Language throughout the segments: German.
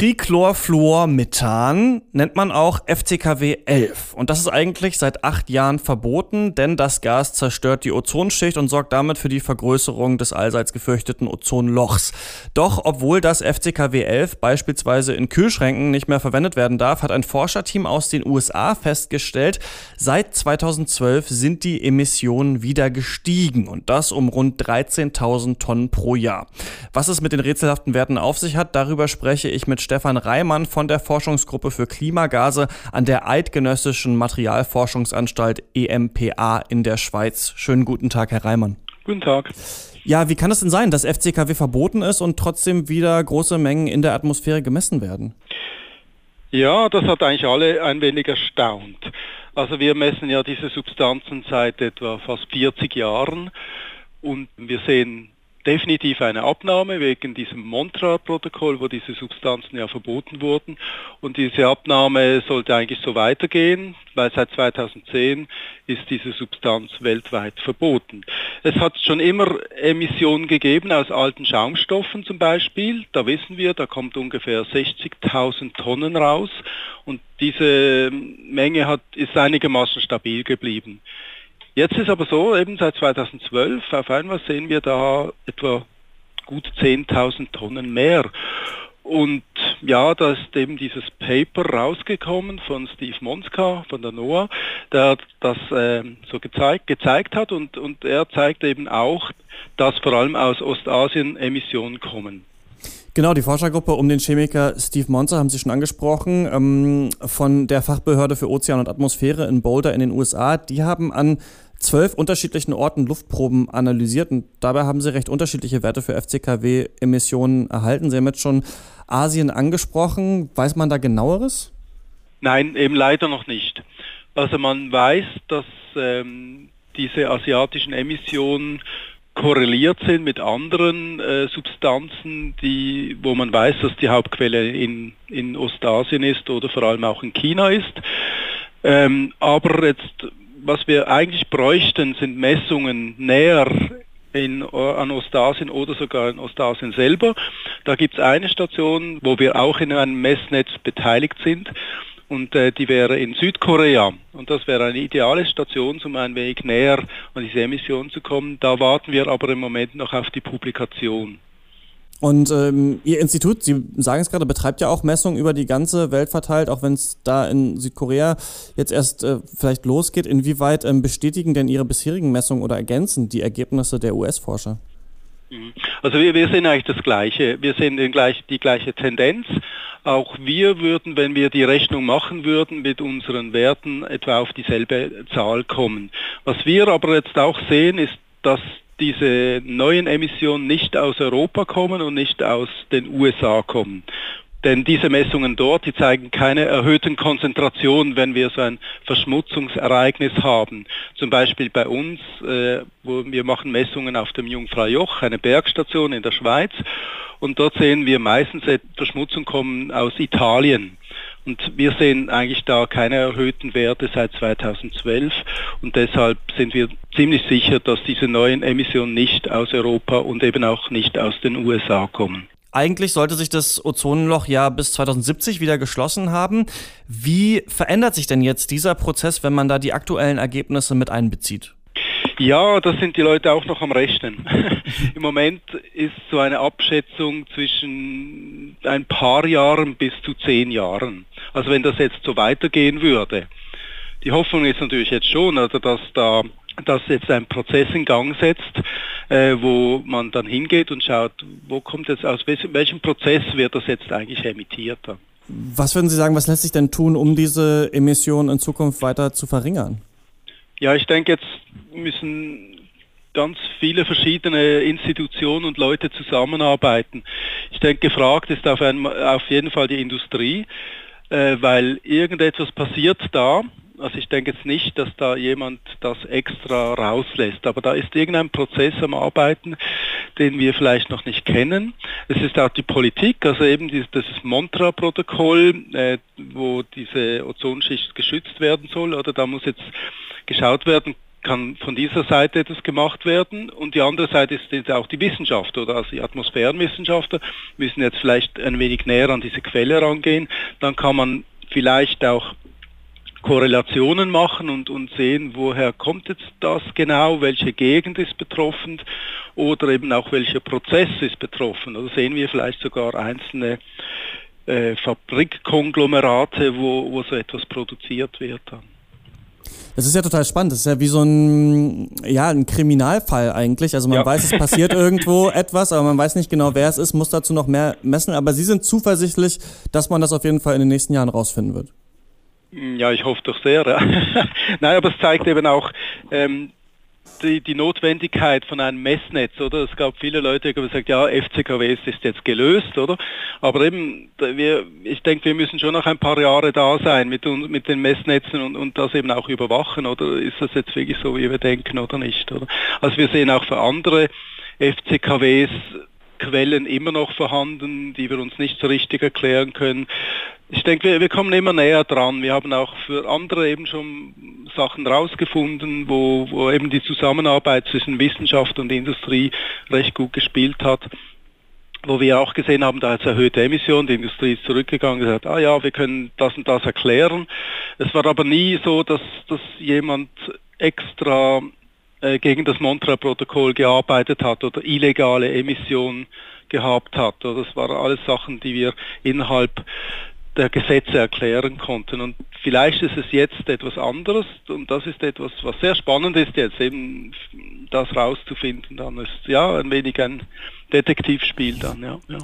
Trichlorfluormethan nennt man auch FCKW 11. Und das ist eigentlich seit acht Jahren verboten, denn das Gas zerstört die Ozonschicht und sorgt damit für die Vergrößerung des allseits gefürchteten Ozonlochs. Doch obwohl das FCKW 11 beispielsweise in Kühlschränken nicht mehr verwendet werden darf, hat ein Forscherteam aus den USA festgestellt, seit 2012 sind die Emissionen wieder gestiegen und das um rund 13.000 Tonnen pro Jahr. Was es mit den rätselhaften Werten auf sich hat, darüber spreche ich mit Stefan Reimann von der Forschungsgruppe für Klimagase an der Eidgenössischen Materialforschungsanstalt EMPA in der Schweiz. Schönen guten Tag, Herr Reimann. Guten Tag. Ja, wie kann es denn sein, dass FCKW verboten ist und trotzdem wieder große Mengen in der Atmosphäre gemessen werden? Ja, das hat eigentlich alle ein wenig erstaunt. Also wir messen ja diese Substanzen seit etwa fast 40 Jahren und wir sehen definitiv eine Abnahme wegen diesem Montreal-Protokoll, wo diese Substanzen ja verboten wurden. Und diese Abnahme sollte eigentlich so weitergehen, weil seit 2010 ist diese Substanz weltweit verboten. Es hat schon immer Emissionen gegeben aus alten Schaumstoffen zum Beispiel. Da wissen wir, da kommt ungefähr 60.000 Tonnen raus. Und diese Menge hat, ist einigermaßen stabil geblieben. Jetzt ist aber so, eben seit 2012 auf einmal sehen wir da etwa gut 10.000 Tonnen mehr. Und ja, da ist eben dieses Paper rausgekommen von Steve Monska von der NOAA, der das äh, so gezeigt, gezeigt hat und, und er zeigt eben auch, dass vor allem aus Ostasien Emissionen kommen. Genau, die Forschergruppe um den Chemiker Steve Monzer haben Sie schon angesprochen, ähm, von der Fachbehörde für Ozean und Atmosphäre in Boulder in den USA. Die haben an zwölf unterschiedlichen Orten Luftproben analysiert und dabei haben sie recht unterschiedliche Werte für FCKW-Emissionen erhalten. Sie haben jetzt schon Asien angesprochen. Weiß man da genaueres? Nein, eben leider noch nicht. Also man weiß, dass ähm, diese asiatischen Emissionen korreliert sind mit anderen äh, Substanzen, die, wo man weiß, dass die Hauptquelle in, in Ostasien ist oder vor allem auch in China ist. Ähm, aber jetzt, was wir eigentlich bräuchten, sind Messungen näher in, an Ostasien oder sogar in Ostasien selber. Da gibt es eine Station, wo wir auch in einem Messnetz beteiligt sind und äh, die wäre in Südkorea. Und das wäre eine ideale Station, um ein wenig näher an diese Emission zu kommen. Da warten wir aber im Moment noch auf die Publikation. Und ähm, Ihr Institut, Sie sagen es gerade, betreibt ja auch Messungen über die ganze Welt verteilt, auch wenn es da in Südkorea jetzt erst äh, vielleicht losgeht. Inwieweit ähm, bestätigen denn Ihre bisherigen Messungen oder ergänzen die Ergebnisse der US-Forscher? Mhm. Also wir, wir sehen eigentlich das Gleiche. Wir sehen den gleich, die gleiche Tendenz. Auch wir würden, wenn wir die Rechnung machen würden, mit unseren Werten etwa auf dieselbe Zahl kommen. Was wir aber jetzt auch sehen, ist, dass diese neuen Emissionen nicht aus Europa kommen und nicht aus den USA kommen. Denn diese Messungen dort, die zeigen keine erhöhten Konzentrationen, wenn wir so ein Verschmutzungsereignis haben. Zum Beispiel bei uns, äh, wo wir machen Messungen auf dem Jungfraujoch, eine Bergstation in der Schweiz. Und dort sehen wir meistens Verschmutzung kommen aus Italien. Und wir sehen eigentlich da keine erhöhten Werte seit 2012 und deshalb sind wir ziemlich sicher, dass diese neuen Emissionen nicht aus Europa und eben auch nicht aus den USA kommen. Eigentlich sollte sich das Ozonloch ja bis 2070 wieder geschlossen haben. Wie verändert sich denn jetzt dieser Prozess, wenn man da die aktuellen Ergebnisse mit einbezieht? Ja, das sind die Leute auch noch am Rechnen. Im Moment ist so eine Abschätzung zwischen ein paar Jahren bis zu zehn Jahren. Also wenn das jetzt so weitergehen würde. Die Hoffnung ist natürlich jetzt schon, also dass da dass jetzt ein Prozess in Gang setzt, äh, wo man dann hingeht und schaut, wo kommt jetzt aus welchem Prozess wird das jetzt eigentlich emittiert. Was würden Sie sagen, was lässt sich denn tun, um diese Emissionen in Zukunft weiter zu verringern? Ja, ich denke, jetzt müssen ganz viele verschiedene Institutionen und Leute zusammenarbeiten. Ich denke, gefragt ist auf, ein, auf jeden Fall die Industrie, äh, weil irgendetwas passiert da. Also ich denke jetzt nicht, dass da jemand das extra rauslässt, aber da ist irgendein Prozess am Arbeiten, den wir vielleicht noch nicht kennen. Es ist auch die Politik, also eben dieses, Montra-Protokoll, äh, wo diese Ozonschicht geschützt werden soll, oder da muss jetzt geschaut werden, kann von dieser Seite etwas gemacht werden und die andere Seite ist jetzt auch die Wissenschaft oder also die Atmosphärenwissenschaftler müssen jetzt vielleicht ein wenig näher an diese Quelle rangehen. Dann kann man vielleicht auch Korrelationen machen und, und sehen, woher kommt jetzt das genau, welche Gegend ist betroffen oder eben auch welcher Prozess ist betroffen. Oder sehen wir vielleicht sogar einzelne äh, Fabrikkonglomerate, wo, wo so etwas produziert wird dann. Das ist ja total spannend. Das ist ja wie so ein, ja, ein Kriminalfall eigentlich. Also man ja. weiß, es passiert irgendwo etwas, aber man weiß nicht genau, wer es ist, muss dazu noch mehr messen. Aber Sie sind zuversichtlich, dass man das auf jeden Fall in den nächsten Jahren rausfinden wird. Ja, ich hoffe doch sehr. Ja. Nein, aber es zeigt eben auch, ähm, die, die Notwendigkeit von einem Messnetz, oder? Es gab viele Leute, die gesagt ja, FCKW ist jetzt gelöst, oder? Aber eben, wir, ich denke, wir müssen schon noch ein paar Jahre da sein mit, mit den Messnetzen und, und das eben auch überwachen, oder? Ist das jetzt wirklich so, wie wir denken oder nicht, oder? Also wir sehen auch für andere FCKWs Quellen immer noch vorhanden, die wir uns nicht so richtig erklären können. Ich denke, wir, wir kommen immer näher dran. Wir haben auch für andere eben schon Sachen rausgefunden, wo, wo eben die Zusammenarbeit zwischen Wissenschaft und Industrie recht gut gespielt hat wo wir auch gesehen haben, da es erhöhte Emissionen, die Industrie ist zurückgegangen und gesagt, ah ja, wir können das und das erklären. Es war aber nie so, dass, dass jemand extra äh, gegen das Montreal-Protokoll gearbeitet hat oder illegale Emissionen gehabt hat. Das waren alles Sachen, die wir innerhalb Gesetze erklären konnten. Und vielleicht ist es jetzt etwas anderes und das ist etwas, was sehr spannend ist jetzt, eben das rauszufinden. Dann ist ja ein wenig ein Detektivspiel dann, ja. ja.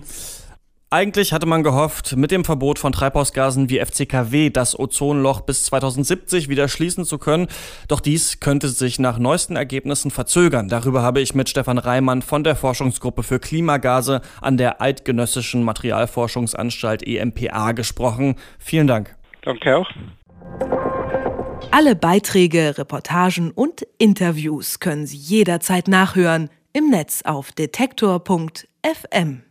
Eigentlich hatte man gehofft, mit dem Verbot von Treibhausgasen wie FCKW das Ozonloch bis 2070 wieder schließen zu können. Doch dies könnte sich nach neuesten Ergebnissen verzögern. Darüber habe ich mit Stefan Reimann von der Forschungsgruppe für Klimagase an der Eidgenössischen Materialforschungsanstalt EMPA gesprochen. Vielen Dank. Danke auch. Alle Beiträge, Reportagen und Interviews können Sie jederzeit nachhören im Netz auf detektor.fm.